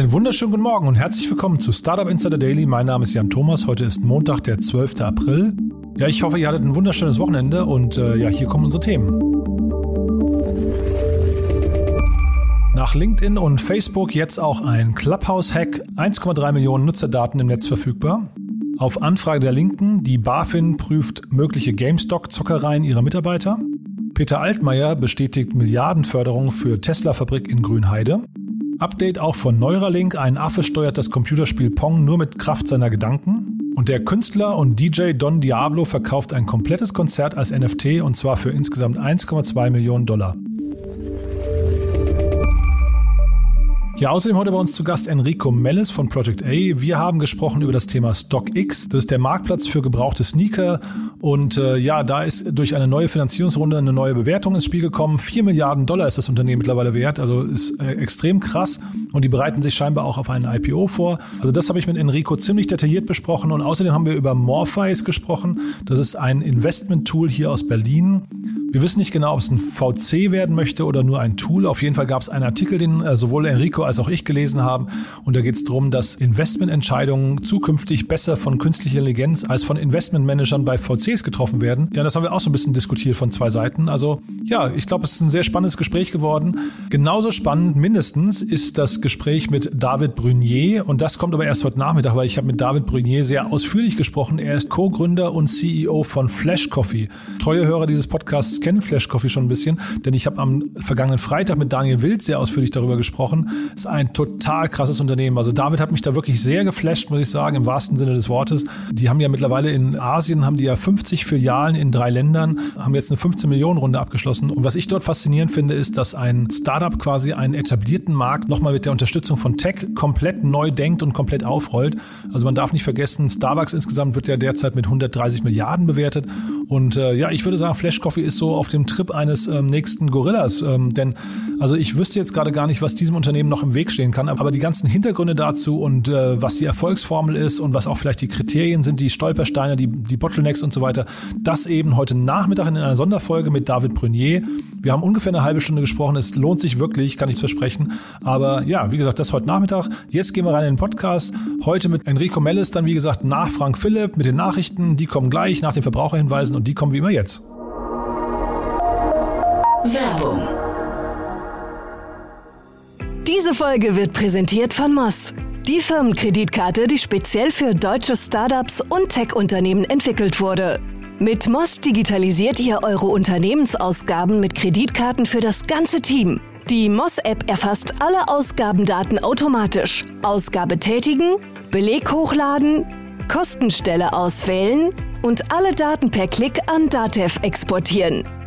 Einen wunderschönen guten Morgen und herzlich willkommen zu Startup Insider Daily. Mein Name ist Jan Thomas. Heute ist Montag, der 12. April. Ja, ich hoffe, ihr hattet ein wunderschönes Wochenende und äh, ja, hier kommen unsere Themen. Nach LinkedIn und Facebook jetzt auch ein Clubhouse-Hack. 1,3 Millionen Nutzerdaten im Netz verfügbar. Auf Anfrage der Linken, die BaFin prüft mögliche GameStop-Zockereien ihrer Mitarbeiter. Peter Altmaier bestätigt Milliardenförderung für Tesla-Fabrik in Grünheide. Update auch von Neuralink. Ein Affe steuert das Computerspiel Pong nur mit Kraft seiner Gedanken. Und der Künstler und DJ Don Diablo verkauft ein komplettes Konzert als NFT und zwar für insgesamt 1,2 Millionen Dollar. Ja, außerdem heute bei uns zu Gast Enrico Mellis von Project A. Wir haben gesprochen über das Thema StockX. Das ist der Marktplatz für gebrauchte Sneaker. Und äh, ja, da ist durch eine neue Finanzierungsrunde eine neue Bewertung ins Spiel gekommen. Vier Milliarden Dollar ist das Unternehmen mittlerweile wert. Also ist äh, extrem krass. Und die bereiten sich scheinbar auch auf einen IPO vor. Also das habe ich mit Enrico ziemlich detailliert besprochen. Und außerdem haben wir über Morpheus gesprochen. Das ist ein Investment-Tool hier aus Berlin. Wir wissen nicht genau, ob es ein VC werden möchte oder nur ein Tool. Auf jeden Fall gab es einen Artikel, den äh, sowohl Enrico als auch ich gelesen haben. Und da geht es darum, dass Investmententscheidungen zukünftig besser von künstlicher Intelligenz als von Investmentmanagern bei VCs getroffen werden. Ja, das haben wir auch so ein bisschen diskutiert von zwei Seiten. Also ja, ich glaube, es ist ein sehr spannendes Gespräch geworden. Genauso spannend mindestens ist das Gespräch mit David Brunier. Und das kommt aber erst heute Nachmittag, weil ich habe mit David Brunier sehr ausführlich gesprochen. Er ist Co-Gründer und CEO von Flash Coffee. Treue Hörer dieses Podcasts kennen Flash Coffee schon ein bisschen, denn ich habe am vergangenen Freitag mit Daniel Wild sehr ausführlich darüber gesprochen. Ist ein total krasses Unternehmen. Also David hat mich da wirklich sehr geflasht, muss ich sagen, im wahrsten Sinne des Wortes. Die haben ja mittlerweile in Asien haben die ja 50 Filialen in drei Ländern, haben jetzt eine 15 Millionen Runde abgeschlossen. Und was ich dort faszinierend finde, ist, dass ein Startup quasi einen etablierten Markt nochmal mit der Unterstützung von Tech komplett neu denkt und komplett aufrollt. Also man darf nicht vergessen, Starbucks insgesamt wird ja derzeit mit 130 Milliarden bewertet. Und äh, ja, ich würde sagen, Flash Coffee ist so auf dem Trip eines ähm, nächsten Gorillas. Ähm, denn also ich wüsste jetzt gerade gar nicht, was diesem Unternehmen noch im Weg stehen kann. Aber die ganzen Hintergründe dazu und äh, was die Erfolgsformel ist und was auch vielleicht die Kriterien sind, die Stolpersteine, die, die Bottlenecks und so weiter, das eben heute Nachmittag in einer Sonderfolge mit David Brunier. Wir haben ungefähr eine halbe Stunde gesprochen. Es lohnt sich wirklich, kann ich es versprechen. Aber ja, wie gesagt, das heute Nachmittag. Jetzt gehen wir rein in den Podcast. Heute mit Enrico Mellis, dann wie gesagt nach Frank Philipp mit den Nachrichten. Die kommen gleich nach den Verbraucherhinweisen und die kommen wie immer jetzt. Werbung. Diese Folge wird präsentiert von Moss. Die Firmenkreditkarte, die speziell für deutsche Startups und Tech-Unternehmen entwickelt wurde. Mit Moss digitalisiert ihr eure Unternehmensausgaben mit Kreditkarten für das ganze Team. Die Moss-App erfasst alle Ausgabendaten automatisch. Ausgabe tätigen, Beleg hochladen, Kostenstelle auswählen und alle Daten per Klick an Datev exportieren.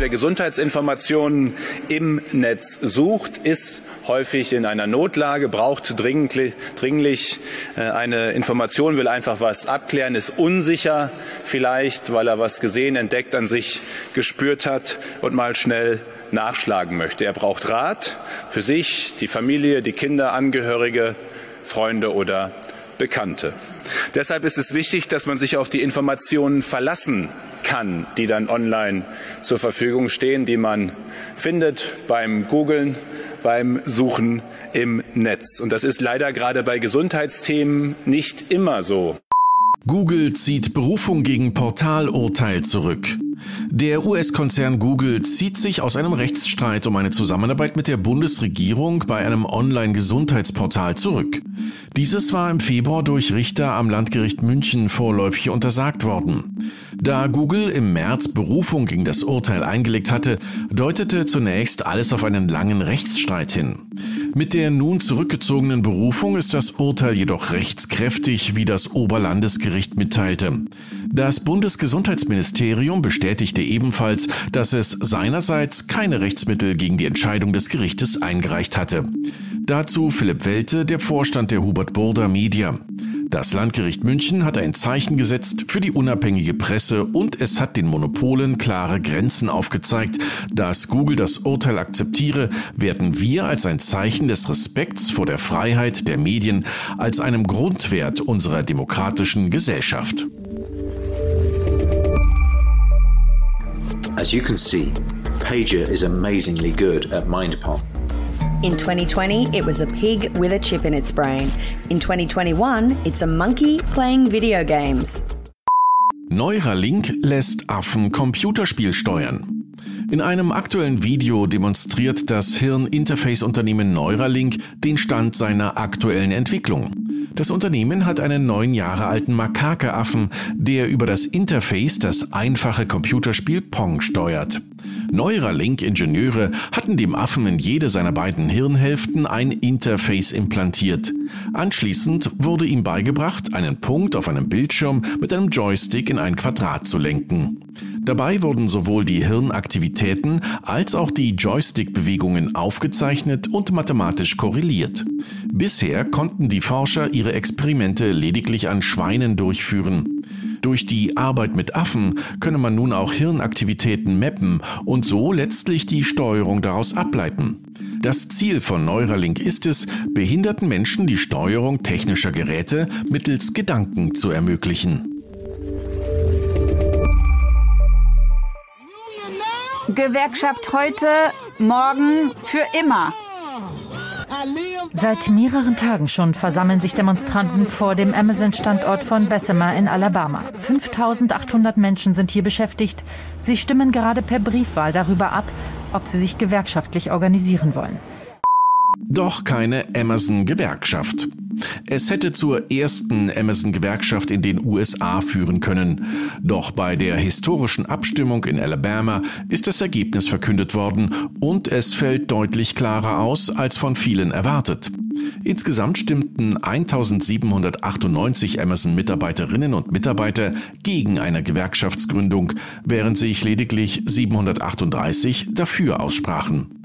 Wer Gesundheitsinformationen im Netz sucht, ist häufig in einer Notlage, braucht dringlich, dringlich äh, eine Information, will einfach was abklären, ist unsicher vielleicht, weil er was gesehen, entdeckt, an sich gespürt hat und mal schnell nachschlagen möchte. Er braucht Rat für sich, die Familie, die Kinder, Angehörige, Freunde oder Bekannte. Deshalb ist es wichtig, dass man sich auf die Informationen verlassen kann, die dann online zur Verfügung stehen, die man findet beim Googlen, beim Suchen im Netz. Und das ist leider gerade bei Gesundheitsthemen nicht immer so. Google zieht Berufung gegen Portalurteil zurück. Der US-Konzern Google zieht sich aus einem Rechtsstreit um eine Zusammenarbeit mit der Bundesregierung bei einem Online-Gesundheitsportal zurück. Dieses war im Februar durch Richter am Landgericht München vorläufig untersagt worden. Da Google im März Berufung gegen das Urteil eingelegt hatte, deutete zunächst alles auf einen langen Rechtsstreit hin. Mit der nun zurückgezogenen Berufung ist das Urteil jedoch rechtskräftig, wie das Oberlandesgericht mitteilte. Das Bundesgesundheitsministerium bestätigte ebenfalls, dass es seinerseits keine Rechtsmittel gegen die Entscheidung des Gerichtes eingereicht hatte. Dazu Philipp Welte, der Vorstand der Hubert Burda Media. Das Landgericht München hat ein Zeichen gesetzt für die unabhängige Presse und es hat den Monopolen klare Grenzen aufgezeigt. Dass Google das Urteil akzeptiere, werden wir als ein Zeichen des Respekts vor der Freiheit der Medien als einem Grundwert unserer demokratischen Gesellschaft. As you can see, Pager is amazingly good at mind pong. In 2020, it was a pig with a chip in its brain. In 2021, it's a monkey playing video games. Neuralink lässt Affen Computerspiel steuern. In einem aktuellen Video demonstriert das Hirninterface-Unternehmen Neuralink den Stand seiner aktuellen Entwicklung. Das Unternehmen hat einen neun Jahre alten Makakeaffen, der über das Interface das einfache Computerspiel Pong steuert. Neuralink-Ingenieure hatten dem Affen in jede seiner beiden Hirnhälften ein Interface implantiert. Anschließend wurde ihm beigebracht, einen Punkt auf einem Bildschirm mit einem Joystick in ein Quadrat zu lenken. Dabei wurden sowohl die Hirnaktivitäten als auch die Joystick-Bewegungen aufgezeichnet und mathematisch korreliert. Bisher konnten die Forscher ihre Experimente lediglich an Schweinen durchführen. Durch die Arbeit mit Affen könne man nun auch Hirnaktivitäten mappen und so letztlich die Steuerung daraus ableiten. Das Ziel von Neuralink ist es, behinderten Menschen die Steuerung technischer Geräte mittels Gedanken zu ermöglichen. Gewerkschaft heute, morgen, für immer. Seit mehreren Tagen schon versammeln sich Demonstranten vor dem Amazon-Standort von Bessemer in Alabama. 5800 Menschen sind hier beschäftigt. Sie stimmen gerade per Briefwahl darüber ab, ob sie sich gewerkschaftlich organisieren wollen. Doch keine Amazon-Gewerkschaft. Es hätte zur ersten Amazon-Gewerkschaft in den USA führen können. Doch bei der historischen Abstimmung in Alabama ist das Ergebnis verkündet worden und es fällt deutlich klarer aus als von vielen erwartet. Insgesamt stimmten 1798 Amazon-Mitarbeiterinnen und Mitarbeiter gegen eine Gewerkschaftsgründung, während sich lediglich 738 dafür aussprachen.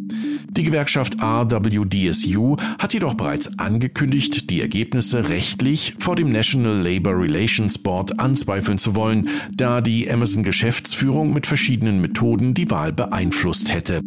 Die Gewerkschaft RWDSU hat jedoch bereits angekündigt, die Ergebnisse rechtlich vor dem National Labor Relations Board anzweifeln zu wollen, da die Amazon Geschäftsführung mit verschiedenen Methoden die Wahl beeinflusst hätte.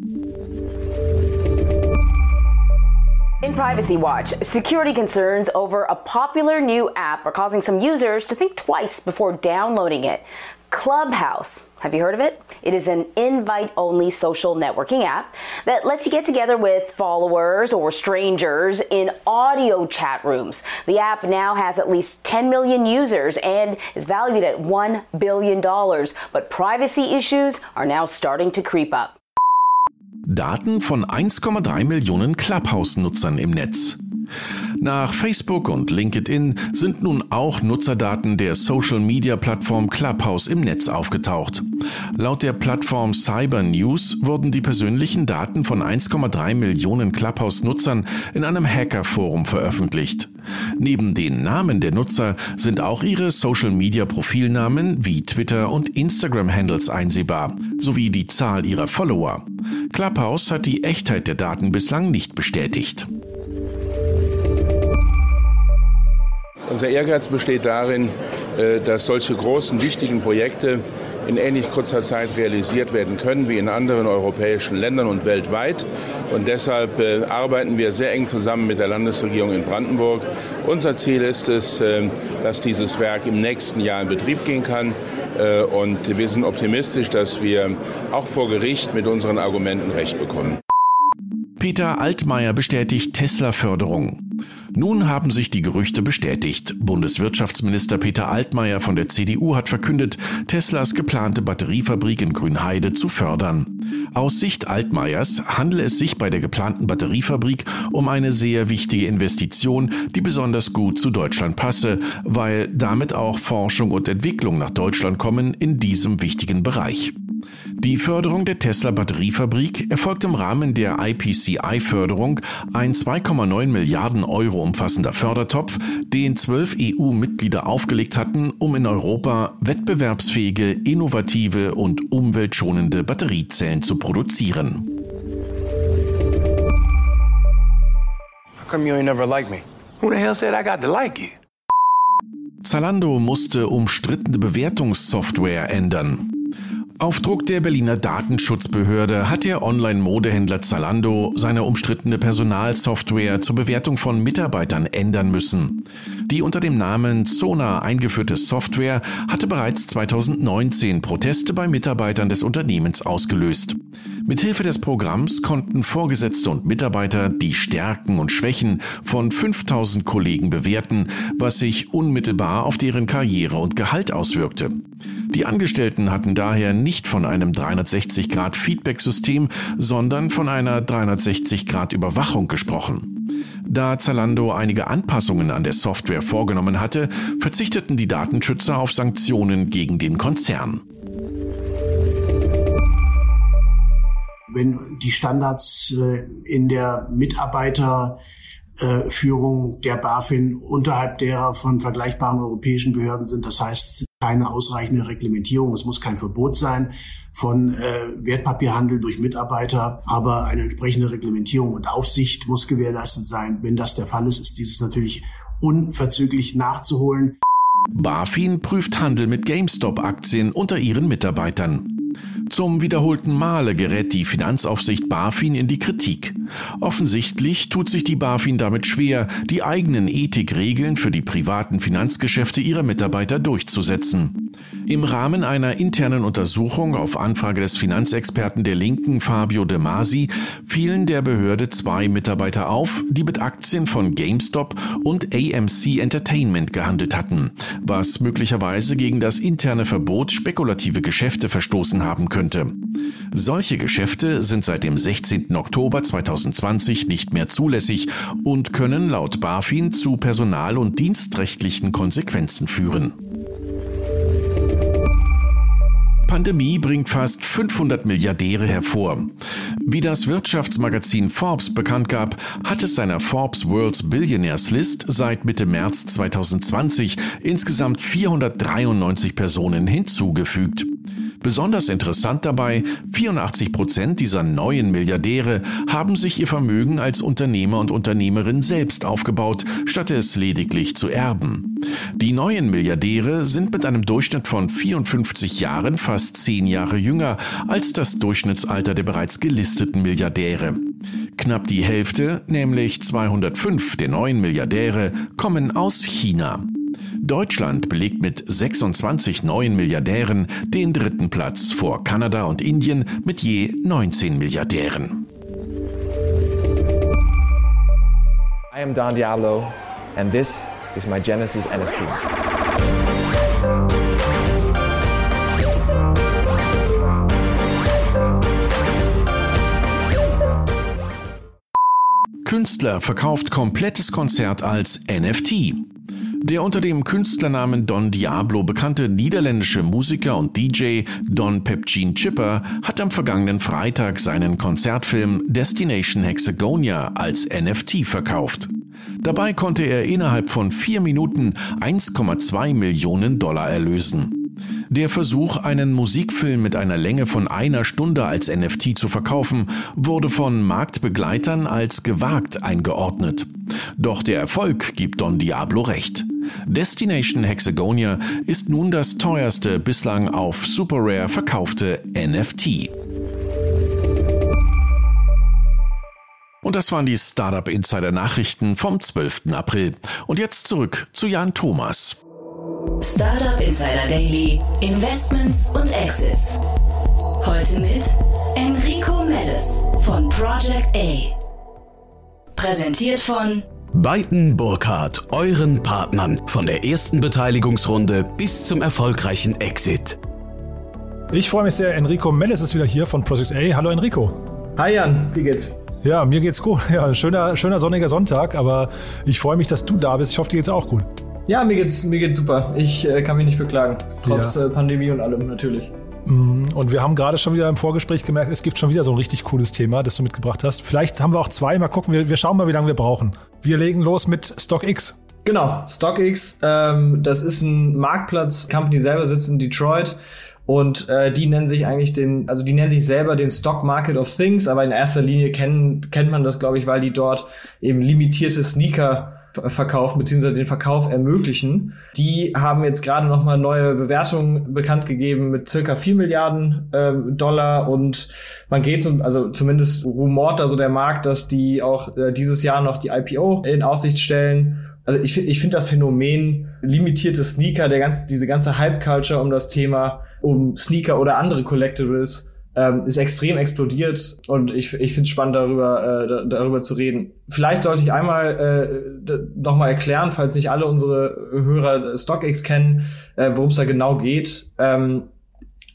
In Privacy Watch, security concerns over a popular new app are causing some users to think twice before downloading it. Clubhouse. Have you heard of it? It is an invite only social networking app that lets you get together with followers or strangers in audio chat rooms. The app now has at least 10 million users and is valued at $1 billion, but privacy issues are now starting to creep up. Daten von 1,3 Millionen Clubhouse-Nutzern im Netz. Nach Facebook und LinkedIn sind nun auch Nutzerdaten der Social-Media-Plattform Clubhouse im Netz aufgetaucht. Laut der Plattform Cyber News wurden die persönlichen Daten von 1,3 Millionen Clubhouse-Nutzern in einem Hacker-Forum veröffentlicht. Neben den Namen der Nutzer sind auch ihre Social-Media-Profilnamen wie Twitter und Instagram-Handles einsehbar, sowie die Zahl ihrer Follower. Clubhouse hat die Echtheit der Daten bislang nicht bestätigt. Unser Ehrgeiz besteht darin, äh, dass solche großen, wichtigen Projekte in ähnlich kurzer Zeit realisiert werden können wie in anderen europäischen Ländern und weltweit. Und deshalb äh, arbeiten wir sehr eng zusammen mit der Landesregierung in Brandenburg. Unser Ziel ist es, äh, dass dieses Werk im nächsten Jahr in Betrieb gehen kann. Und wir sind optimistisch, dass wir auch vor Gericht mit unseren Argumenten Recht bekommen. Peter Altmaier bestätigt Tesla-Förderung. Nun haben sich die Gerüchte bestätigt. Bundeswirtschaftsminister Peter Altmaier von der CDU hat verkündet, Teslas geplante Batteriefabrik in Grünheide zu fördern. Aus Sicht Altmaiers handelt es sich bei der geplanten Batteriefabrik um eine sehr wichtige Investition, die besonders gut zu Deutschland passe, weil damit auch Forschung und Entwicklung nach Deutschland kommen in diesem wichtigen Bereich. Die Förderung der Tesla Batteriefabrik erfolgt im Rahmen der IPCI-Förderung, ein 2,9 Milliarden Euro umfassender Fördertopf, den zwölf EU-Mitglieder aufgelegt hatten, um in Europa wettbewerbsfähige, innovative und umweltschonende Batteriezellen zu produzieren. How come you ain't never like me? Who the hell said I got to like you? Zalando musste umstrittene Bewertungssoftware ändern. Auf Druck der Berliner Datenschutzbehörde hat der Online-Modehändler Zalando seine umstrittene Personalsoftware zur Bewertung von Mitarbeitern ändern müssen. Die unter dem Namen Zona eingeführte Software hatte bereits 2019 Proteste bei Mitarbeitern des Unternehmens ausgelöst. Mithilfe des Programms konnten Vorgesetzte und Mitarbeiter die Stärken und Schwächen von 5000 Kollegen bewerten, was sich unmittelbar auf deren Karriere und Gehalt auswirkte. Die Angestellten hatten daher nicht von einem 360-Grad-Feedback-System, sondern von einer 360-Grad-Überwachung gesprochen. Da Zalando einige Anpassungen an der Software vorgenommen hatte, verzichteten die Datenschützer auf Sanktionen gegen den Konzern. Wenn die Standards äh, in der Mitarbeiter Führung der BaFin unterhalb derer von vergleichbaren europäischen Behörden sind. Das heißt, keine ausreichende Reglementierung. Es muss kein Verbot sein von äh, Wertpapierhandel durch Mitarbeiter, aber eine entsprechende Reglementierung und Aufsicht muss gewährleistet sein. Wenn das der Fall ist, ist dieses natürlich unverzüglich nachzuholen. BaFin prüft Handel mit GameStop-Aktien unter ihren Mitarbeitern. Zum wiederholten Male gerät die Finanzaufsicht BaFin in die Kritik. Offensichtlich tut sich die BaFin damit schwer, die eigenen Ethikregeln für die privaten Finanzgeschäfte ihrer Mitarbeiter durchzusetzen. Im Rahmen einer internen Untersuchung auf Anfrage des Finanzexperten der Linken Fabio De Masi fielen der Behörde zwei Mitarbeiter auf, die mit Aktien von GameStop und AMC Entertainment gehandelt hatten, was möglicherweise gegen das interne Verbot spekulative Geschäfte verstoßen haben könnte. Solche Geschäfte sind seit dem 16. Oktober 2020 nicht mehr zulässig und können laut BaFin zu personal- und dienstrechtlichen Konsequenzen führen. Pandemie bringt fast 500 Milliardäre hervor. Wie das Wirtschaftsmagazin Forbes bekannt gab, hat es seiner Forbes World's Billionaires List seit Mitte März 2020 insgesamt 493 Personen hinzugefügt. Besonders interessant dabei, 84 Prozent dieser neuen Milliardäre haben sich ihr Vermögen als Unternehmer und Unternehmerin selbst aufgebaut, statt es lediglich zu erben. Die neuen Milliardäre sind mit einem Durchschnitt von 54 Jahren fast 10 Jahre jünger als das Durchschnittsalter der bereits gelisteten Milliardäre. Knapp die Hälfte, nämlich 205 der neuen Milliardäre, kommen aus China. Deutschland belegt mit 26 neuen Milliardären den dritten Platz vor Kanada und Indien mit je 19 Milliardären. I am Don Diablo and this is my Genesis NFT. Künstler verkauft komplettes Konzert als NFT. Der unter dem Künstlernamen Don Diablo bekannte niederländische Musiker und DJ Don Pepcin Chipper hat am vergangenen Freitag seinen Konzertfilm Destination Hexagonia als NFT verkauft. Dabei konnte er innerhalb von vier Minuten 1,2 Millionen Dollar erlösen. Der Versuch, einen Musikfilm mit einer Länge von einer Stunde als NFT zu verkaufen, wurde von Marktbegleitern als gewagt eingeordnet. Doch der Erfolg gibt Don Diablo recht. Destination Hexagonia ist nun das teuerste bislang auf Super Rare verkaufte NFT. Und das waren die Startup Insider Nachrichten vom 12. April. Und jetzt zurück zu Jan Thomas. Startup Insider Daily, Investments und Exits. Heute mit Enrico Mellis von Project A. Präsentiert von Beiten Burkhardt, euren Partnern von der ersten Beteiligungsrunde bis zum erfolgreichen Exit. Ich freue mich sehr, Enrico Mellis ist wieder hier von Project A. Hallo Enrico. Hi Jan, wie geht's? Ja, mir geht's gut. Ja, schöner, schöner sonniger Sonntag, aber ich freue mich, dass du da bist. Ich hoffe, dir geht's auch gut. Ja, mir geht's, mir geht's super. Ich äh, kann mich nicht beklagen. Trotz ja. äh, Pandemie und allem, natürlich. Mm, und wir haben gerade schon wieder im Vorgespräch gemerkt, es gibt schon wieder so ein richtig cooles Thema, das du mitgebracht hast. Vielleicht haben wir auch zwei. Mal gucken, wir, wir schauen mal, wie lange wir brauchen. Wir legen los mit StockX. Genau, StockX, ähm, das ist ein Marktplatz. Company selber sitzt in Detroit. Und äh, die nennen sich eigentlich den, also die nennen sich selber den Stock Market of Things, aber in erster Linie kennen, kennt man das, glaube ich, weil die dort eben limitierte Sneaker verkaufen beziehungsweise den Verkauf ermöglichen. Die haben jetzt gerade noch mal neue Bewertungen bekannt gegeben mit circa 4 Milliarden ähm, Dollar und man geht zum, also zumindest rumort also der Markt, dass die auch äh, dieses Jahr noch die IPO in Aussicht stellen. Also ich, ich finde das Phänomen limitierte Sneaker, der ganze, diese ganze Hype-Culture um das Thema, um Sneaker oder andere Collectibles ähm, ist extrem explodiert und ich, ich finde es spannend, darüber, äh, darüber zu reden. Vielleicht sollte ich einmal äh, nochmal erklären, falls nicht alle unsere Hörer StockX kennen, äh, worum es da genau geht. Ähm,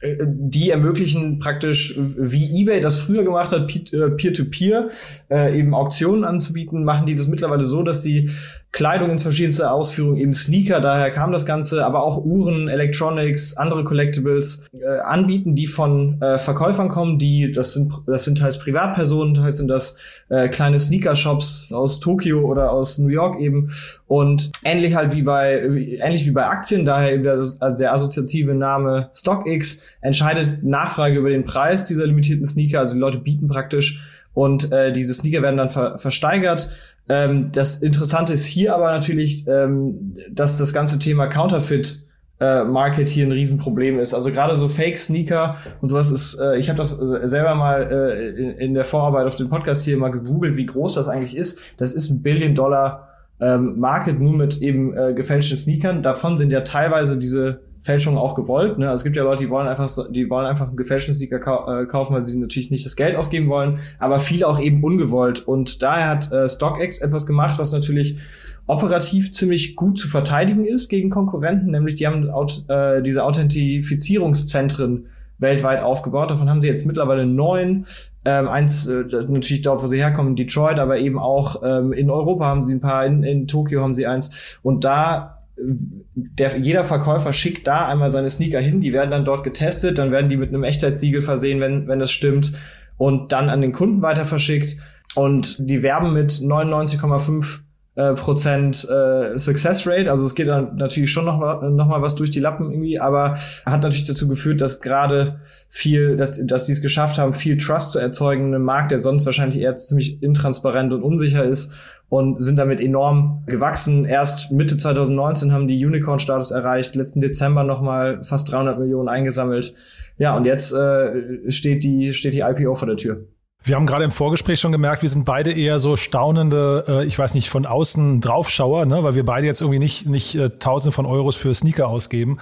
äh, die ermöglichen praktisch, wie eBay das früher gemacht hat, äh, Peer-to-Peer, -Peer, äh, eben Auktionen anzubieten, machen die das mittlerweile so, dass sie Kleidung ins verschiedenste Ausführungen, eben Sneaker, daher kam das Ganze, aber auch Uhren, Electronics, andere Collectibles äh, anbieten, die von äh, Verkäufern kommen, die, das sind, das sind teils Privatpersonen, teils sind das äh, kleine Sneaker-Shops aus Tokio oder aus New York eben. Und ähnlich halt wie bei, ähnlich wie bei Aktien, daher eben der, also der assoziative Name StockX entscheidet Nachfrage über den Preis dieser limitierten Sneaker, also die Leute bieten praktisch und äh, diese Sneaker werden dann ver versteigert ähm, das Interessante ist hier aber natürlich, ähm, dass das ganze Thema Counterfeit äh, Market hier ein Riesenproblem ist. Also gerade so Fake-Sneaker und sowas ist, äh, ich habe das selber mal äh, in, in, der Vorarbeit auf dem Podcast hier mal gegoogelt, wie groß das eigentlich ist. Das ist ein Billion-Dollar ähm, nur mit eben äh, gefälschten Sneakern. Davon sind ja teilweise diese Fälschungen auch gewollt. Ne? Also es gibt ja Leute, die wollen einfach, die wollen einfach einen gefälschten Sneaker kau äh, kaufen, weil sie natürlich nicht das Geld ausgeben wollen, aber viele auch eben ungewollt. Und daher hat äh, StockX etwas gemacht, was natürlich operativ ziemlich gut zu verteidigen ist gegen Konkurrenten, nämlich die haben äh, diese Authentifizierungszentren weltweit aufgebaut. Davon haben sie jetzt mittlerweile neun. Ähm, eins äh, natürlich dort, wo sie herkommen, Detroit, aber eben auch ähm, in Europa haben sie ein paar, in, in Tokio haben sie eins. Und da der, jeder Verkäufer schickt da einmal seine Sneaker hin, die werden dann dort getestet, dann werden die mit einem Echtheitssiegel versehen, wenn, wenn das stimmt, und dann an den Kunden weiter verschickt. Und die werben mit 99,5 äh, Prozent äh, Success Rate, also es geht dann natürlich schon noch mal, noch mal was durch die Lappen irgendwie, aber hat natürlich dazu geführt, dass gerade viel, dass, dass die es geschafft haben, viel Trust zu erzeugen in einem Markt, der sonst wahrscheinlich eher ziemlich intransparent und unsicher ist und sind damit enorm gewachsen. Erst Mitte 2019 haben die Unicorn-Status erreicht, letzten Dezember nochmal fast 300 Millionen eingesammelt. Ja, und jetzt äh, steht, die, steht die IPO vor der Tür. Wir haben gerade im Vorgespräch schon gemerkt, wir sind beide eher so staunende, äh, ich weiß nicht, von außen Draufschauer, ne? weil wir beide jetzt irgendwie nicht, nicht äh, Tausende von Euros für Sneaker ausgeben.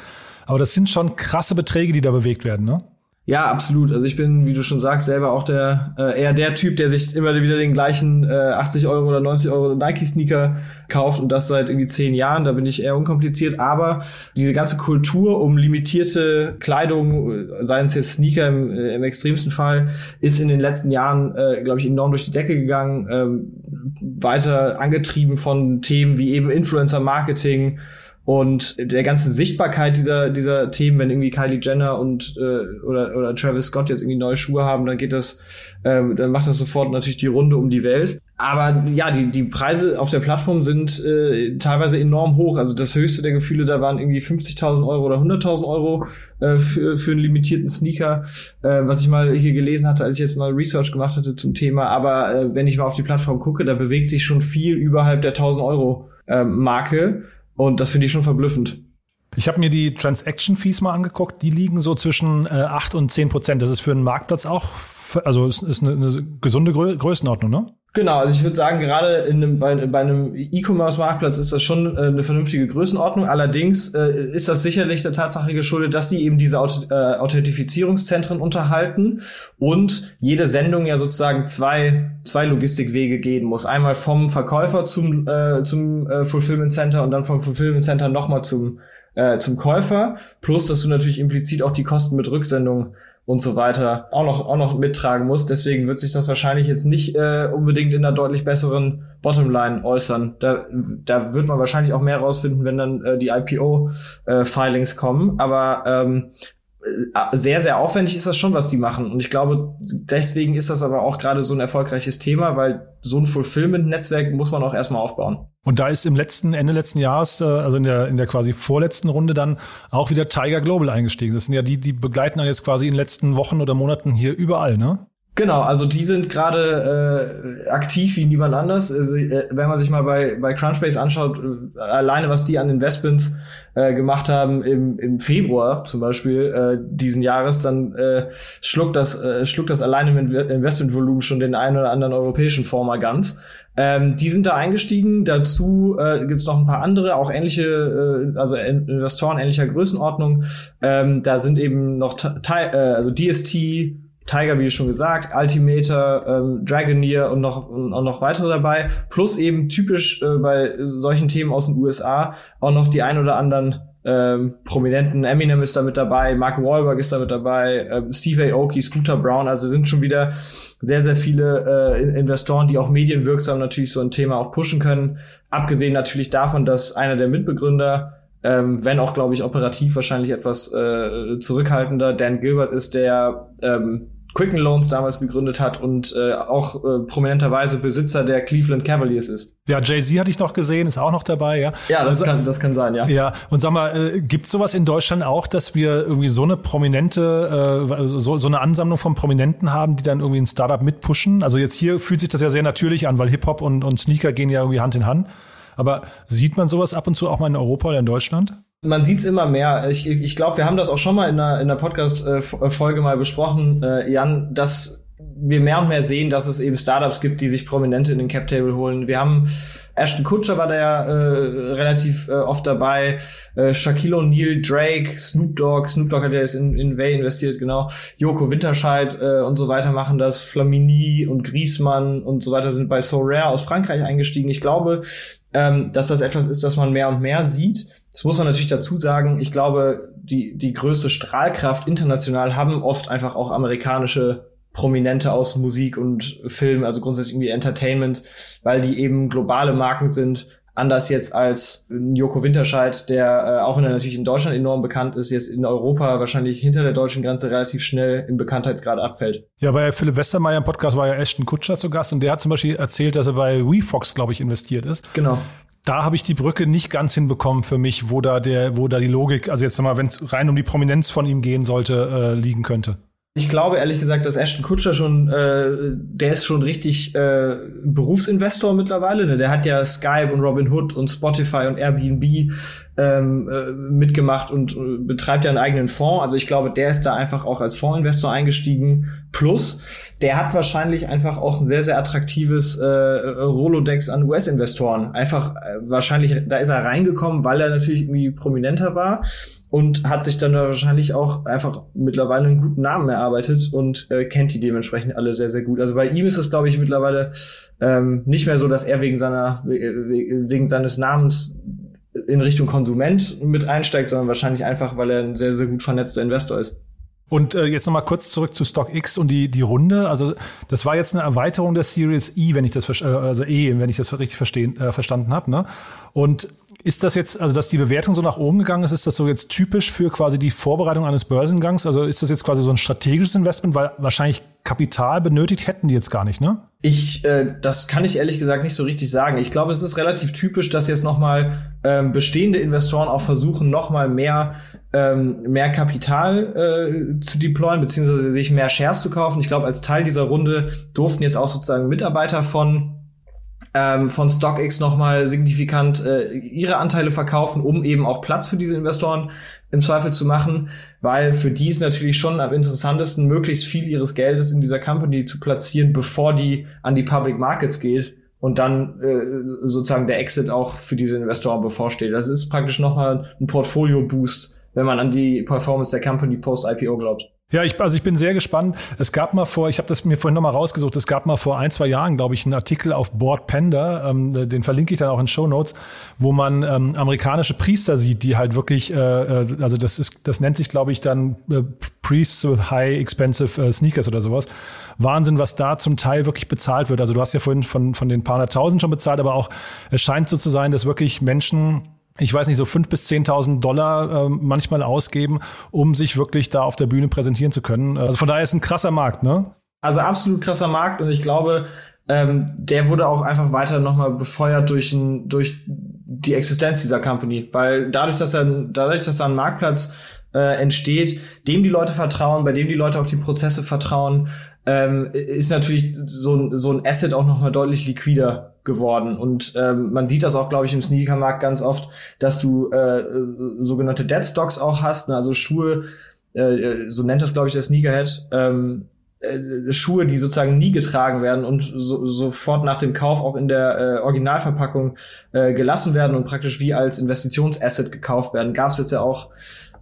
Aber das sind schon krasse Beträge, die da bewegt werden, ne? Ja, absolut. Also ich bin, wie du schon sagst, selber auch der äh, eher der Typ, der sich immer wieder den gleichen äh, 80 Euro oder 90 Euro Nike-Sneaker kauft und das seit irgendwie zehn Jahren. Da bin ich eher unkompliziert. Aber diese ganze Kultur um limitierte Kleidung, seien es jetzt Sneaker im, äh, im extremsten Fall, ist in den letzten Jahren, äh, glaube ich, enorm durch die Decke gegangen. Ähm, weiter angetrieben von Themen wie eben Influencer-Marketing und der ganzen Sichtbarkeit dieser, dieser Themen, wenn irgendwie Kylie Jenner und äh, oder, oder Travis Scott jetzt irgendwie neue Schuhe haben, dann geht das, ähm, dann macht das sofort natürlich die Runde um die Welt. Aber ja, die, die Preise auf der Plattform sind äh, teilweise enorm hoch. Also das höchste der Gefühle, da waren irgendwie 50.000 Euro oder 100.000 Euro äh, für, für einen limitierten Sneaker, äh, was ich mal hier gelesen hatte, als ich jetzt mal Research gemacht hatte zum Thema. Aber äh, wenn ich mal auf die Plattform gucke, da bewegt sich schon viel überhalb der 1.000 Euro äh, Marke. Und das finde ich schon verblüffend. Ich habe mir die Transaction Fees mal angeguckt. Die liegen so zwischen äh, 8 und 10 Prozent. Das ist für einen Marktplatz auch, also ist, ist eine, eine gesunde Grö Größenordnung, ne? Genau, also ich würde sagen, gerade in einem, bei, bei einem E-Commerce-Marktplatz ist das schon äh, eine vernünftige Größenordnung. Allerdings äh, ist das sicherlich der Tatsache geschuldet, dass sie eben diese Auth äh, Authentifizierungszentren unterhalten und jede Sendung ja sozusagen zwei, zwei Logistikwege gehen muss. Einmal vom Verkäufer zum, äh, zum äh, Fulfillment Center und dann vom Fulfillment Center nochmal zum, äh, zum Käufer. Plus, dass du natürlich implizit auch die Kosten mit Rücksendung und so weiter auch noch, auch noch mittragen muss. Deswegen wird sich das wahrscheinlich jetzt nicht äh, unbedingt in einer deutlich besseren Bottomline äußern. Da, da wird man wahrscheinlich auch mehr rausfinden, wenn dann äh, die IPO-Filings äh, kommen. Aber ähm, äh, sehr, sehr aufwendig ist das schon, was die machen. Und ich glaube, deswegen ist das aber auch gerade so ein erfolgreiches Thema, weil so ein Fulfillment-Netzwerk muss man auch erstmal aufbauen. Und da ist im letzten, Ende letzten Jahres, äh, also in der, in der quasi vorletzten Runde dann auch wieder Tiger Global eingestiegen. Das sind ja die, die begleiten dann jetzt quasi in den letzten Wochen oder Monaten hier überall, ne? Genau, also die sind gerade äh, aktiv wie niemand anders. Also, äh, wenn man sich mal bei, bei Crunchbase anschaut, äh, alleine was die an Investments äh, gemacht haben im, im Februar zum Beispiel äh, diesen Jahres, dann äh, schluckt das äh, schluckt das alleine mit Investmentvolumen schon den einen oder anderen europäischen Fonds mal ganz. Ähm, die sind da eingestiegen. Dazu äh, gibt es noch ein paar andere, auch ähnliche, äh, also Investoren ähnlicher Größenordnung. Ähm, da sind eben noch äh, also DST, Tiger, wie schon gesagt, Altimeter, ähm, Dragoneer und noch, und noch weitere dabei. Plus eben typisch äh, bei solchen Themen aus den USA auch noch die ein oder anderen ähm, Prominenten. Eminem ist da mit dabei, Mark Wahlberg ist da mit dabei, äh, Steve Aoki, Scooter Brown. Also sind schon wieder sehr, sehr viele äh, Investoren, die auch medienwirksam natürlich so ein Thema auch pushen können. Abgesehen natürlich davon, dass einer der Mitbegründer ähm, wenn auch, glaube ich, operativ wahrscheinlich etwas äh, zurückhaltender. Dan Gilbert ist der ähm, Quicken Loans damals gegründet hat und äh, auch äh, prominenterweise Besitzer der Cleveland Cavaliers ist. Ja, Jay-Z hatte ich noch gesehen, ist auch noch dabei, ja. Ja, das, also, kann, das kann sein, ja. Ja, und sag mal, äh, gibt sowas in Deutschland auch, dass wir irgendwie so eine prominente, äh, so, so eine Ansammlung von Prominenten haben, die dann irgendwie ein Startup mitpushen? Also jetzt hier fühlt sich das ja sehr natürlich an, weil Hip-Hop und, und Sneaker gehen ja irgendwie Hand in Hand. Aber sieht man sowas ab und zu auch mal in Europa oder in Deutschland? Man sieht's immer mehr. Ich, ich glaube, wir haben das auch schon mal in einer, in einer Podcast-Folge mal besprochen, äh, Jan, dass wir mehr und mehr sehen, dass es eben Startups gibt, die sich Prominente in den Cap-Table holen. Wir haben Ashton Kutcher war da ja äh, relativ äh, oft dabei, äh, Shaquille O'Neal, Drake, Snoop Dogg, Snoop Dogg hat ja jetzt in, in Way investiert, genau, Joko Winterscheid äh, und so weiter machen das, Flamini und Griezmann und so weiter sind bei So Rare aus Frankreich eingestiegen. Ich glaube, ähm, dass das etwas ist, das man mehr und mehr sieht. Das muss man natürlich dazu sagen. Ich glaube, die, die größte Strahlkraft international haben oft einfach auch amerikanische Prominente aus Musik und Film, also grundsätzlich irgendwie Entertainment, weil die eben globale Marken sind. Anders jetzt als Joko Winterscheid, der äh, auch er natürlich in Deutschland enorm bekannt ist, jetzt in Europa wahrscheinlich hinter der deutschen Grenze relativ schnell im Bekanntheitsgrad abfällt. Ja, bei Philipp Westermeier im Podcast war ja Ashton Kutscher zu Gast und der hat zum Beispiel erzählt, dass er bei WeFox, glaube ich, investiert ist. Genau da habe ich die Brücke nicht ganz hinbekommen für mich, wo da der, wo da die Logik, also jetzt mal, wenn es rein um die Prominenz von ihm gehen sollte, äh, liegen könnte. Ich glaube ehrlich gesagt, dass Ashton Kutscher schon, äh, der ist schon richtig äh, Berufsinvestor mittlerweile. Ne? Der hat ja Skype und Robin Hood und Spotify und Airbnb ähm, äh, mitgemacht und äh, betreibt ja einen eigenen Fonds. Also ich glaube, der ist da einfach auch als Fondsinvestor eingestiegen. Plus, der hat wahrscheinlich einfach auch ein sehr, sehr attraktives äh, Rolodex an US-Investoren. Einfach äh, wahrscheinlich, da ist er reingekommen, weil er natürlich irgendwie prominenter war und hat sich dann wahrscheinlich auch einfach mittlerweile einen guten Namen erarbeitet und äh, kennt die dementsprechend alle sehr, sehr gut. Also bei ihm ist es, glaube ich, mittlerweile ähm, nicht mehr so, dass er wegen seiner, wegen seines Namens in Richtung Konsument mit einsteigt, sondern wahrscheinlich einfach, weil er ein sehr, sehr gut vernetzter Investor ist. Und äh, jetzt nochmal kurz zurück zu StockX und die, die Runde. Also das war jetzt eine Erweiterung der Series E, wenn ich das äh, also E, wenn ich das richtig verstehen, äh, verstanden habe. Ne? Und ist das jetzt, also dass die Bewertung so nach oben gegangen ist, ist das so jetzt typisch für quasi die Vorbereitung eines Börsengangs? Also ist das jetzt quasi so ein strategisches Investment, weil wahrscheinlich Kapital benötigt hätten die jetzt gar nicht, ne? Ich, äh, das kann ich ehrlich gesagt nicht so richtig sagen. Ich glaube, es ist relativ typisch, dass jetzt nochmal ähm, bestehende Investoren auch versuchen, nochmal mehr, ähm, mehr Kapital äh, zu deployen, beziehungsweise sich mehr Shares zu kaufen. Ich glaube, als Teil dieser Runde durften jetzt auch sozusagen Mitarbeiter von ähm, von StockX nochmal signifikant äh, ihre Anteile verkaufen, um eben auch Platz für diese Investoren im Zweifel zu machen, weil für die ist natürlich schon am interessantesten, möglichst viel ihres Geldes in dieser Company zu platzieren, bevor die an die Public Markets geht und dann äh, sozusagen der Exit auch für diese Investoren bevorsteht. Das ist praktisch nochmal ein Portfolio-Boost, wenn man an die Performance der Company post-IPO glaubt. Ja, ich, also ich bin sehr gespannt. Es gab mal vor, ich habe das mir vorhin nochmal rausgesucht, es gab mal vor ein, zwei Jahren, glaube ich, einen Artikel auf Board Panda, ähm, den verlinke ich dann auch in Show Notes, wo man ähm, amerikanische Priester sieht, die halt wirklich, äh, äh, also das ist, das nennt sich, glaube ich, dann äh, Priests with High Expensive äh, Sneakers oder sowas. Wahnsinn, was da zum Teil wirklich bezahlt wird. Also du hast ja vorhin von, von den paar hunderttausend schon bezahlt, aber auch es scheint so zu sein, dass wirklich Menschen ich weiß nicht, so fünf bis zehntausend Dollar äh, manchmal ausgeben, um sich wirklich da auf der Bühne präsentieren zu können. Also von daher ist ein krasser Markt, ne? Also absolut krasser Markt und ich glaube, ähm, der wurde auch einfach weiter nochmal befeuert durch, ein, durch die Existenz dieser Company, weil dadurch, dass er, dadurch, dass da ein Marktplatz äh, entsteht, dem die Leute vertrauen, bei dem die Leute auf die Prozesse vertrauen, ähm, ist natürlich so, so ein Asset auch nochmal deutlich liquider geworden. Und ähm, man sieht das auch, glaube ich, im Sneakermarkt ganz oft, dass du äh, sogenannte Dead Stocks auch hast, ne? also Schuhe, äh, so nennt das, glaube ich, der Sneakerhead, ähm, äh, Schuhe, die sozusagen nie getragen werden und so, sofort nach dem Kauf auch in der äh, Originalverpackung äh, gelassen werden und praktisch wie als Investitionsasset gekauft werden. Gab es jetzt ja auch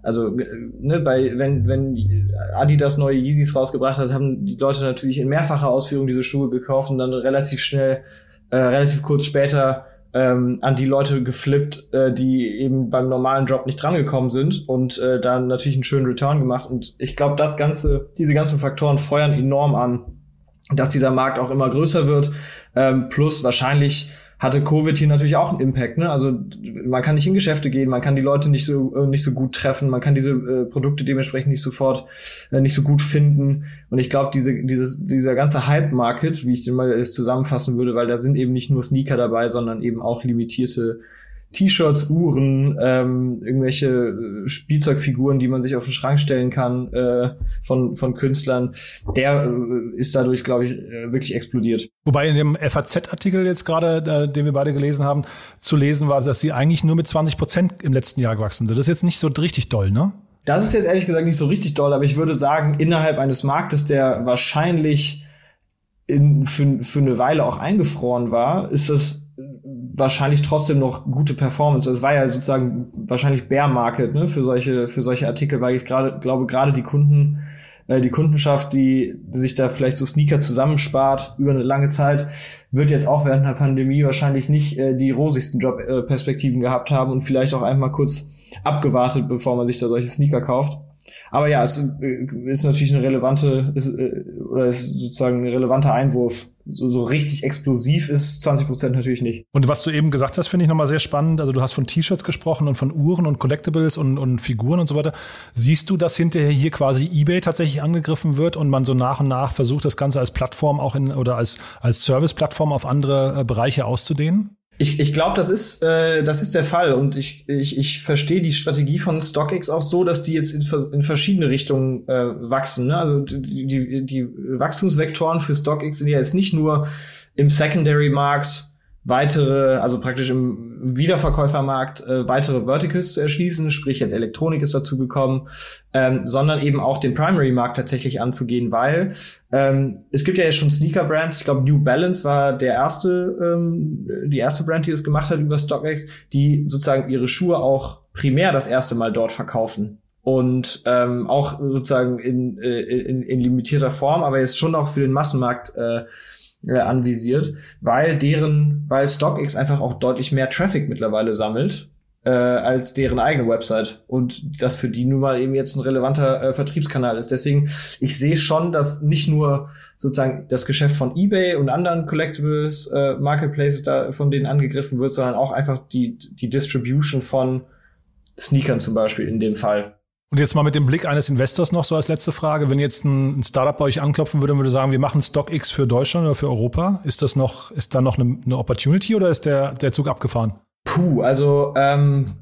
also ne, bei wenn wenn Adidas neue Yeezys rausgebracht hat, haben die Leute natürlich in mehrfacher Ausführung diese Schuhe gekauft und dann relativ schnell, äh, relativ kurz später ähm, an die Leute geflippt, äh, die eben beim normalen Job nicht drangekommen sind und äh, dann natürlich einen schönen Return gemacht. Und ich glaube, das ganze, diese ganzen Faktoren feuern enorm an, dass dieser Markt auch immer größer wird. Ähm, plus wahrscheinlich hatte Covid hier natürlich auch einen Impact. Ne? Also man kann nicht in Geschäfte gehen, man kann die Leute nicht so äh, nicht so gut treffen, man kann diese äh, Produkte dementsprechend nicht sofort äh, nicht so gut finden. Und ich glaube, diese dieses dieser ganze Hype-Market, wie ich den mal zusammenfassen würde, weil da sind eben nicht nur Sneaker dabei, sondern eben auch limitierte T-Shirts, Uhren, ähm, irgendwelche äh, Spielzeugfiguren, die man sich auf den Schrank stellen kann äh, von, von Künstlern, der äh, ist dadurch, glaube ich, äh, wirklich explodiert. Wobei in dem FAZ-Artikel jetzt gerade, äh, den wir beide gelesen haben, zu lesen war, dass sie eigentlich nur mit 20 Prozent im letzten Jahr gewachsen sind. Das ist jetzt nicht so richtig doll, ne? Das ist jetzt ehrlich gesagt nicht so richtig doll, aber ich würde sagen, innerhalb eines Marktes, der wahrscheinlich in, für, für eine Weile auch eingefroren war, ist das wahrscheinlich trotzdem noch gute Performance. Es war ja sozusagen wahrscheinlich Bear Market ne, für solche für solche Artikel, weil ich gerade glaube gerade die Kunden äh, die Kundenschaft, die sich da vielleicht so Sneaker zusammenspart über eine lange Zeit, wird jetzt auch während der Pandemie wahrscheinlich nicht äh, die rosigsten Jobperspektiven äh, gehabt haben und vielleicht auch einmal kurz abgewartet, bevor man sich da solche Sneaker kauft. Aber ja, es äh, ist natürlich eine relevante, ist, äh, oder ist sozusagen ein relevanter Einwurf. So, so richtig explosiv ist 20 Prozent natürlich nicht. Und was du eben gesagt hast, finde ich nochmal sehr spannend. Also du hast von T-Shirts gesprochen und von Uhren und Collectibles und, und Figuren und so weiter. Siehst du, dass hinterher hier quasi eBay tatsächlich angegriffen wird und man so nach und nach versucht, das Ganze als Plattform auch in oder als, als Service-Plattform auf andere äh, Bereiche auszudehnen? Ich, ich glaube, das ist äh, das ist der Fall und ich, ich, ich verstehe die Strategie von StockX auch so, dass die jetzt in, in verschiedene Richtungen äh, wachsen. Ne? Also die, die, die Wachstumsvektoren für StockX sind ja jetzt nicht nur im Secondary-Markt weitere, also praktisch im Wiederverkäufermarkt äh, weitere Verticals zu erschließen, sprich jetzt Elektronik ist dazu gekommen, ähm, sondern eben auch den Primary-Markt tatsächlich anzugehen, weil ähm, es gibt ja jetzt schon Sneaker-Brands, ich glaube New Balance war der erste, ähm, die erste Brand, die es gemacht hat über StockX, die sozusagen ihre Schuhe auch primär das erste Mal dort verkaufen. Und ähm, auch sozusagen in, äh, in, in limitierter Form, aber jetzt schon auch für den Massenmarkt äh, äh, anvisiert, weil deren, weil StockX einfach auch deutlich mehr Traffic mittlerweile sammelt äh, als deren eigene Website und das für die nun mal eben jetzt ein relevanter äh, Vertriebskanal ist. Deswegen, ich sehe schon, dass nicht nur sozusagen das Geschäft von eBay und anderen Collectibles äh, Marketplaces da von denen angegriffen wird, sondern auch einfach die die Distribution von Sneakern zum Beispiel in dem Fall. Und jetzt mal mit dem Blick eines Investors noch so als letzte Frage. Wenn jetzt ein Startup bei euch anklopfen würde und würde sagen, wir machen StockX für Deutschland oder für Europa, ist das noch, ist da noch eine, eine Opportunity oder ist der, der Zug abgefahren? Puh, also ähm,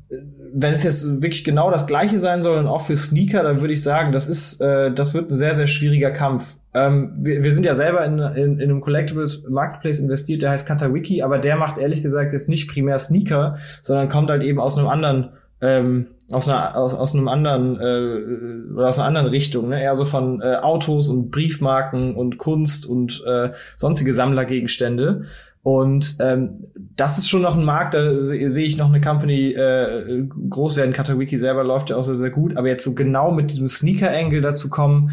wenn es jetzt wirklich genau das gleiche sein soll und auch für Sneaker, dann würde ich sagen, das ist, äh, das wird ein sehr, sehr schwieriger Kampf. Ähm, wir, wir sind ja selber in, in, in einem Collectibles Marketplace investiert, der heißt Katawiki, aber der macht ehrlich gesagt jetzt nicht primär Sneaker, sondern kommt halt eben aus einem anderen ähm, aus einer aus, aus einem anderen äh, oder aus einer anderen Richtung, ne? eher so von äh, Autos und Briefmarken und Kunst und äh, sonstige Sammlergegenstände. Und ähm, das ist schon noch ein Markt, da sehe seh ich noch eine Company äh, groß werden. Katawiki selber läuft ja auch sehr, sehr gut. Aber jetzt so genau mit diesem Sneaker-Angle dazu kommen,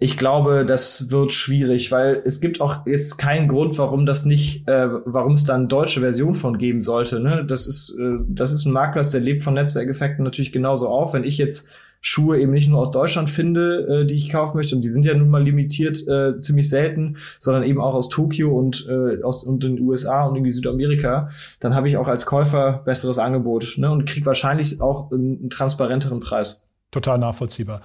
ich glaube, das wird schwierig, weil es gibt auch jetzt keinen Grund, warum das nicht, äh, warum es da eine deutsche Version von geben sollte. Ne? Das ist, äh, das ist ein Marktplatz, der lebt von Netzwerkeffekten natürlich genauso auch. Wenn ich jetzt Schuhe eben nicht nur aus Deutschland finde, äh, die ich kaufen möchte, und die sind ja nun mal limitiert äh, ziemlich selten, sondern eben auch aus Tokio und äh, aus und den USA und irgendwie Südamerika, dann habe ich auch als Käufer besseres Angebot ne, und krieg wahrscheinlich auch einen, einen transparenteren Preis. Total nachvollziehbar.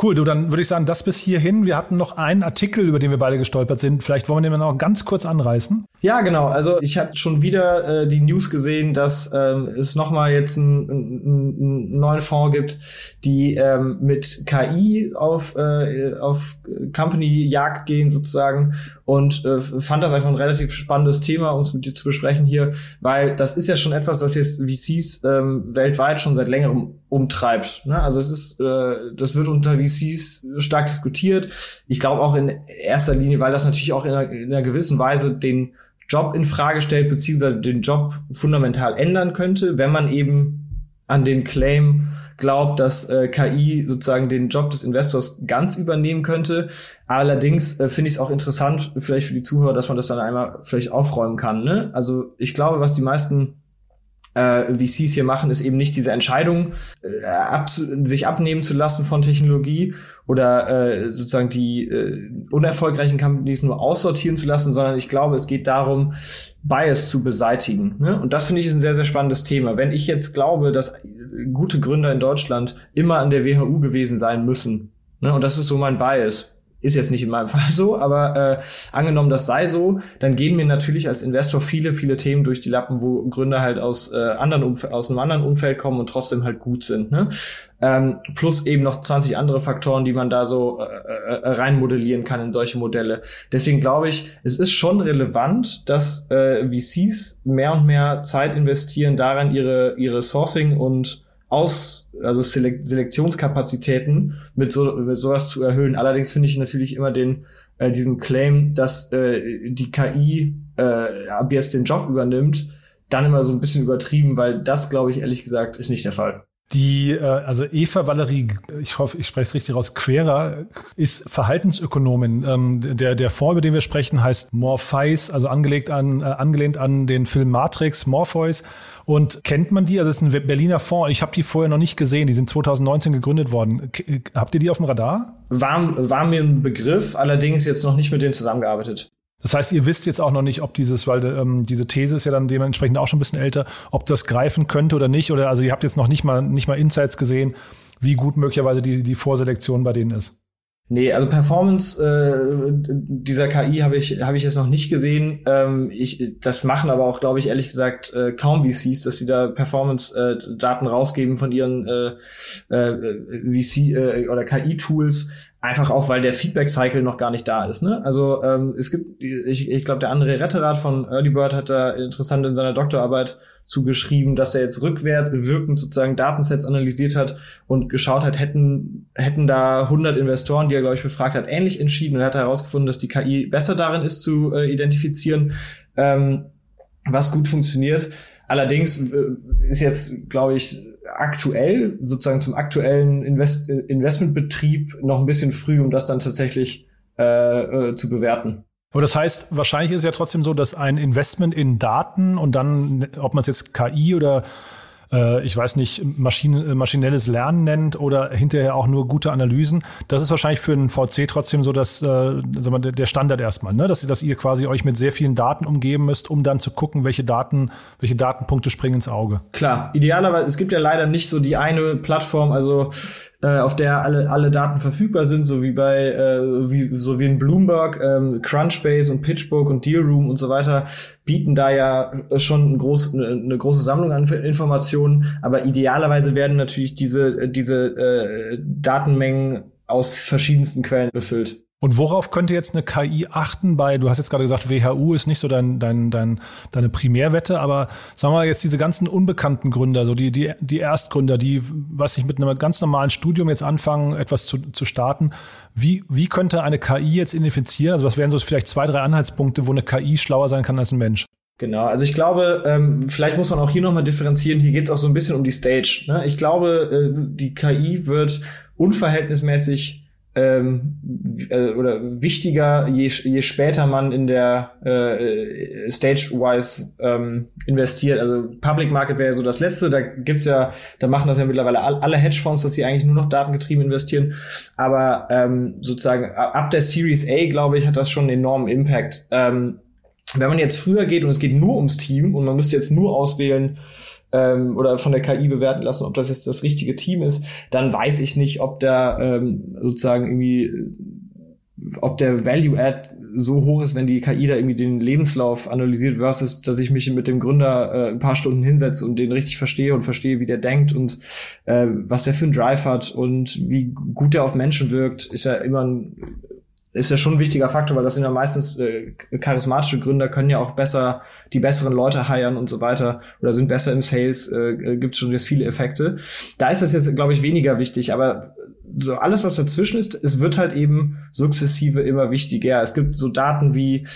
Cool, du, dann würde ich sagen, das bis hierhin. Wir hatten noch einen Artikel, über den wir beide gestolpert sind. Vielleicht wollen wir den noch ganz kurz anreißen. Ja, genau. Also ich habe schon wieder äh, die News gesehen, dass ähm, es nochmal jetzt einen, neuen Fonds gibt, die ähm, mit KI auf, äh, auf Company-Jagd gehen sozusagen und äh, fand das einfach ein relativ spannendes Thema, um es mit dir zu besprechen hier, weil das ist ja schon etwas, das jetzt VCs ähm, weltweit schon seit längerem umtreibt. Ne? Also es ist, äh, das wird unter VCs stark diskutiert. Ich glaube auch in erster Linie, weil das natürlich auch in einer, in einer gewissen Weise den Job in Frage stellt, beziehungsweise den Job fundamental ändern könnte, wenn man eben an den Claim glaubt, dass äh, KI sozusagen den Job des Investors ganz übernehmen könnte. Allerdings äh, finde ich es auch interessant, vielleicht für die Zuhörer, dass man das dann einmal vielleicht aufräumen kann. Ne? Also ich glaube, was die meisten äh, VCs hier machen, ist eben nicht diese Entscheidung, äh, ab, sich abnehmen zu lassen von Technologie oder äh, sozusagen die äh, unerfolgreichen Companies nur aussortieren zu lassen, sondern ich glaube, es geht darum, Bias zu beseitigen. Ne? Und das finde ich ist ein sehr, sehr spannendes Thema. Wenn ich jetzt glaube, dass gute Gründer in Deutschland immer an der WHU gewesen sein müssen, ne? und das ist so mein Bias, ist jetzt nicht in meinem Fall so, aber äh, angenommen, das sei so, dann gehen mir natürlich als Investor viele, viele Themen durch die Lappen, wo Gründer halt aus äh, anderen Umf aus einem anderen Umfeld kommen und trotzdem halt gut sind. Ne? Ähm, plus eben noch 20 andere Faktoren, die man da so äh, äh, reinmodellieren kann in solche Modelle. Deswegen glaube ich, es ist schon relevant, dass äh, VCs mehr und mehr Zeit investieren, daran ihre, ihre Sourcing und aus, also Selek Selektionskapazitäten mit, so, mit sowas zu erhöhen. Allerdings finde ich natürlich immer den, äh, diesen Claim, dass äh, die KI äh, ab jetzt den Job übernimmt, dann immer so ein bisschen übertrieben, weil das, glaube ich, ehrlich gesagt, ist nicht der Fall. Die, äh, also Eva Valerie, ich hoffe, ich spreche es richtig raus, Quera ist Verhaltensökonomin. Ähm, der, der Fonds, über den wir sprechen, heißt Morpheus, also angelegt an, äh, angelehnt an den Film Matrix, Morpheus. Und kennt man die? Also es ist ein Berliner Fonds. Ich habe die vorher noch nicht gesehen. Die sind 2019 gegründet worden. Habt ihr die auf dem Radar? War, war mir ein Begriff, allerdings jetzt noch nicht mit denen zusammengearbeitet. Das heißt, ihr wisst jetzt auch noch nicht, ob dieses, weil ähm, diese These ist ja dann dementsprechend auch schon ein bisschen älter, ob das greifen könnte oder nicht. Oder also ihr habt jetzt noch nicht mal nicht mal Insights gesehen, wie gut möglicherweise die, die Vorselektion bei denen ist. Nee, also Performance äh, dieser KI habe ich habe ich jetzt noch nicht gesehen. Ähm, ich, das machen aber auch, glaube ich, ehrlich gesagt äh, kaum VCs, dass sie da Performance-Daten äh, rausgeben von ihren äh, äh, VC äh, oder KI-Tools. Einfach auch, weil der Feedback-Cycle noch gar nicht da ist. Ne? Also ähm, es gibt, ich, ich glaube, der andere Retterat von Early Bird hat da interessant in seiner Doktorarbeit zugeschrieben, dass er jetzt rückwirkend sozusagen Datensets analysiert hat und geschaut hat, hätten, hätten da 100 Investoren, die er, glaube ich, befragt hat, ähnlich entschieden und er hat herausgefunden, dass die KI besser darin ist zu äh, identifizieren, ähm, was gut funktioniert. Allerdings äh, ist jetzt, glaube ich, aktuell, sozusagen zum aktuellen Invest Investmentbetrieb noch ein bisschen früh, um das dann tatsächlich äh, äh, zu bewerten. Aber das heißt, wahrscheinlich ist es ja trotzdem so, dass ein Investment in Daten und dann, ob man es jetzt KI oder äh, ich weiß nicht, äh, maschinelles Lernen nennt oder hinterher auch nur gute Analysen. Das ist wahrscheinlich für einen VC trotzdem so, dass äh, wir, der Standard erstmal, ne? dass, dass ihr quasi euch mit sehr vielen Daten umgeben müsst, um dann zu gucken, welche Daten, welche Datenpunkte springen ins Auge. Klar, idealerweise, es gibt ja leider nicht so die eine Plattform, also äh, auf der alle, alle Daten verfügbar sind, so wie bei äh, wie, so wie in Bloomberg, ähm, Crunchbase und PitchBook und Dealroom und so weiter bieten da ja schon ein groß, eine, eine große Sammlung an Informationen, aber idealerweise werden natürlich diese, diese äh, Datenmengen aus verschiedensten Quellen befüllt. Und worauf könnte jetzt eine KI achten bei, du hast jetzt gerade gesagt, WHU ist nicht so dein, dein, dein, deine Primärwette, aber sagen wir mal jetzt diese ganzen unbekannten Gründer, so die, die, die Erstgründer, die, was ich mit einem ganz normalen Studium jetzt anfangen, etwas zu, zu starten. Wie, wie könnte eine KI jetzt identifizieren? Also was wären so vielleicht zwei, drei Anhaltspunkte, wo eine KI schlauer sein kann als ein Mensch? Genau, also ich glaube, ähm, vielleicht muss man auch hier nochmal differenzieren. Hier geht es auch so ein bisschen um die Stage. Ne? Ich glaube, äh, die KI wird unverhältnismäßig ähm, äh, oder wichtiger, je, je später man in der äh, Stage-wise ähm, investiert. Also Public Market wäre ja so das Letzte. Da gibt's ja, da machen das ja mittlerweile alle Hedgefonds, dass sie eigentlich nur noch datengetrieben investieren. Aber ähm, sozusagen ab der Series A, glaube ich, hat das schon einen enormen Impact. Ähm, wenn man jetzt früher geht und es geht nur ums Team und man müsste jetzt nur auswählen, ähm, oder von der KI bewerten lassen, ob das jetzt das richtige Team ist, dann weiß ich nicht, ob da ähm, sozusagen irgendwie, ob der Value Add so hoch ist, wenn die KI da irgendwie den Lebenslauf analysiert, versus, dass ich mich mit dem Gründer äh, ein paar Stunden hinsetze und den richtig verstehe und verstehe, wie der denkt und äh, was der für einen Drive hat und wie gut der auf Menschen wirkt, ist ja immer ein ist ja schon ein wichtiger Faktor, weil das sind ja meistens äh, charismatische Gründer, können ja auch besser die besseren Leute heiern und so weiter oder sind besser im Sales, äh, äh gibt schon jetzt viele Effekte. Da ist das jetzt, glaube ich, weniger wichtig, aber so alles, was dazwischen ist, es wird halt eben sukzessive immer wichtiger. Es gibt so Daten wie,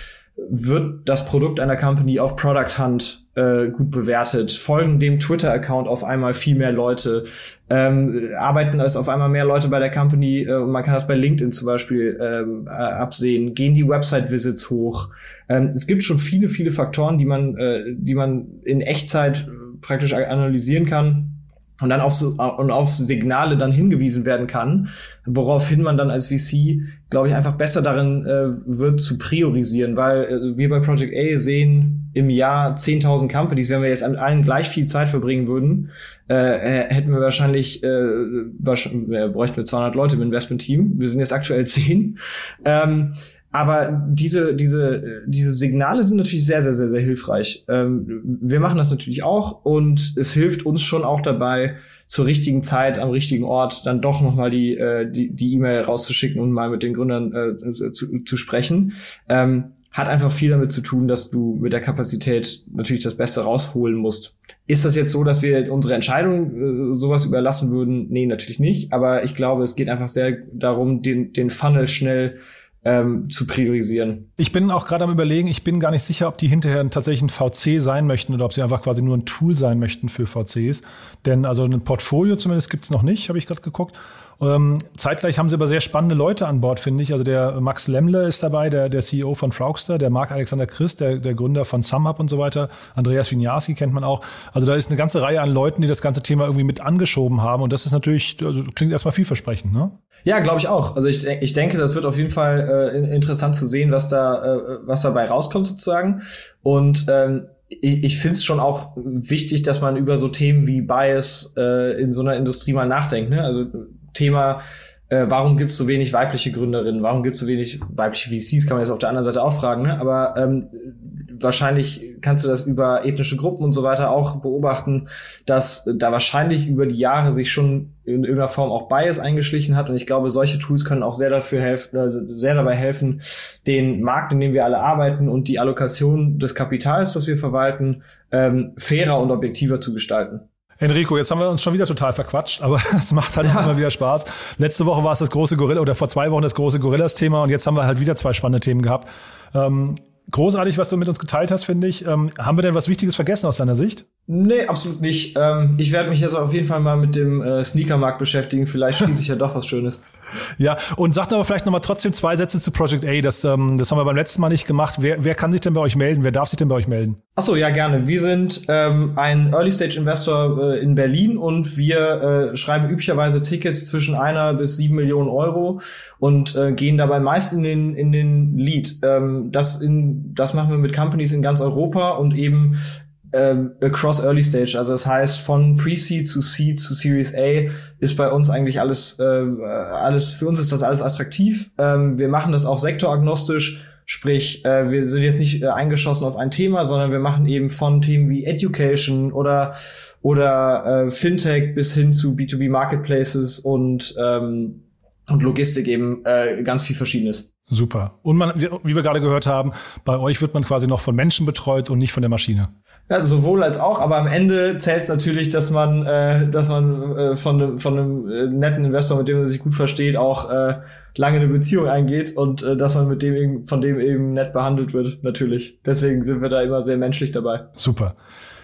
wird das Produkt einer Company auf Product Hunt äh, gut bewertet, folgen dem Twitter-Account auf einmal viel mehr Leute, ähm, arbeiten es auf einmal mehr Leute bei der Company äh, man kann das bei LinkedIn zum Beispiel ähm, äh, absehen, gehen die Website-Visits hoch. Ähm, es gibt schon viele, viele Faktoren, die man, äh, die man in Echtzeit praktisch analysieren kann und dann auf, so, und auf Signale dann hingewiesen werden kann, woraufhin man dann als VC, glaube ich, einfach besser darin äh, wird zu priorisieren, weil äh, wir bei Project A sehen im Jahr 10.000 Companies, wenn wir jetzt an allen gleich viel Zeit verbringen würden, äh, hätten wir wahrscheinlich, äh, wahrscheinlich äh, bräuchten wir 200 Leute im Investment-Team. Wir sind jetzt aktuell 10. Ähm, aber diese, diese, diese Signale sind natürlich sehr, sehr, sehr, sehr hilfreich. Ähm, wir machen das natürlich auch und es hilft uns schon auch dabei, zur richtigen Zeit am richtigen Ort dann doch nochmal die äh, die die E-Mail rauszuschicken und mal mit den Gründern äh, zu, zu sprechen. Ähm, hat einfach viel damit zu tun, dass du mit der Kapazität natürlich das Beste rausholen musst. Ist das jetzt so, dass wir unsere Entscheidung äh, sowas überlassen würden? Nee, natürlich nicht. Aber ich glaube, es geht einfach sehr darum, den, den Funnel schnell ähm, zu priorisieren. Ich bin auch gerade am überlegen, ich bin gar nicht sicher, ob die hinterher tatsächlich ein VC sein möchten oder ob sie einfach quasi nur ein Tool sein möchten für VCs. Denn also ein Portfolio zumindest gibt's noch nicht, habe ich gerade geguckt. Ähm, zeitgleich haben sie aber sehr spannende Leute an Bord, finde ich. Also der Max Lemmle ist dabei, der, der CEO von Frogster, der Marc Alexander Christ, der, der Gründer von SumUp und so weiter. Andreas Winiarski kennt man auch. Also da ist eine ganze Reihe an Leuten, die das ganze Thema irgendwie mit angeschoben haben. Und das ist natürlich, also klingt erstmal vielversprechend, ne? Ja, glaube ich auch. Also ich, ich denke, das wird auf jeden Fall äh, interessant zu sehen, was da, äh, was dabei rauskommt sozusagen. Und ähm, ich, ich finde es schon auch wichtig, dass man über so Themen wie Bias äh, in so einer Industrie mal nachdenkt. Ne? Also Thema, äh, warum gibt es so wenig weibliche Gründerinnen? Warum gibt es so wenig weibliche VCs? Kann man jetzt auf der anderen Seite auch fragen. Ne? Aber ähm, wahrscheinlich kannst du das über ethnische Gruppen und so weiter auch beobachten, dass da wahrscheinlich über die Jahre sich schon in irgendeiner Form auch Bias eingeschlichen hat. Und ich glaube, solche Tools können auch sehr dafür helfen, äh, sehr dabei helfen, den Markt, in dem wir alle arbeiten und die Allokation des Kapitals, das wir verwalten, ähm, fairer und objektiver zu gestalten. Enrico, jetzt haben wir uns schon wieder total verquatscht, aber es macht halt ja. immer wieder Spaß. Letzte Woche war es das große Gorilla oder vor zwei Wochen das große Gorillas-Thema und jetzt haben wir halt wieder zwei spannende Themen gehabt. Ähm, großartig, was du mit uns geteilt hast, finde ich. Ähm, haben wir denn was Wichtiges vergessen aus deiner Sicht? Nee, absolut nicht. Ähm, ich werde mich jetzt auf jeden Fall mal mit dem äh, Sneakermarkt beschäftigen. Vielleicht schließe ich ja doch was Schönes. Ja, und sagt aber vielleicht nochmal trotzdem zwei Sätze zu Project A. Das, ähm, das haben wir beim letzten Mal nicht gemacht. Wer, wer kann sich denn bei euch melden? Wer darf sich denn bei euch melden? Achso, ja, gerne. Wir sind ähm, ein Early-Stage-Investor äh, in Berlin und wir äh, schreiben üblicherweise Tickets zwischen einer bis sieben Millionen Euro und äh, gehen dabei meist in den, in den Lead. Ähm, das, in, das machen wir mit Companies in ganz Europa und eben ähm, across Early Stage. Also das heißt, von Pre-Seed zu Seed zu Series A ist bei uns eigentlich alles, äh, alles, für uns ist das alles attraktiv. Ähm, wir machen das auch sektoragnostisch. Sprich, äh, wir sind jetzt nicht äh, eingeschossen auf ein Thema, sondern wir machen eben von Themen wie Education oder oder äh, Fintech bis hin zu B2B Marketplaces und ähm, und Logistik eben äh, ganz viel Verschiedenes. Super. Und man, wie wir gerade gehört haben, bei euch wird man quasi noch von Menschen betreut und nicht von der Maschine. Ja, sowohl als auch, aber am Ende zählt es natürlich, dass man, äh, dass man äh, von, einem, von einem äh, netten Investor, mit dem man sich gut versteht, auch äh, lange eine Beziehung eingeht und äh, dass man mit dem eben, von dem eben nett behandelt wird, natürlich. Deswegen sind wir da immer sehr menschlich dabei. Super.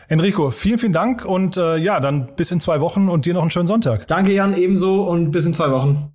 Enrico, vielen, vielen Dank und äh, ja, dann bis in zwei Wochen und dir noch einen schönen Sonntag. Danke, Jan, ebenso und bis in zwei Wochen.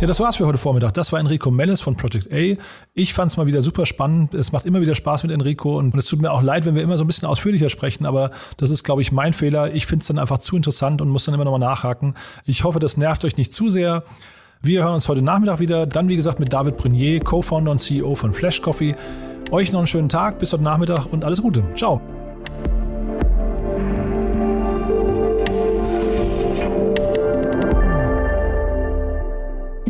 Ja, das war's für heute Vormittag. Das war Enrico Mellis von Project A. Ich fand es mal wieder super spannend. Es macht immer wieder Spaß mit Enrico und es tut mir auch leid, wenn wir immer so ein bisschen ausführlicher sprechen, aber das ist, glaube ich, mein Fehler. Ich finde es dann einfach zu interessant und muss dann immer nochmal nachhaken. Ich hoffe, das nervt euch nicht zu sehr. Wir hören uns heute Nachmittag wieder. Dann, wie gesagt, mit David Brunier, Co-Founder und CEO von Flash Coffee. Euch noch einen schönen Tag, bis heute Nachmittag und alles Gute. Ciao.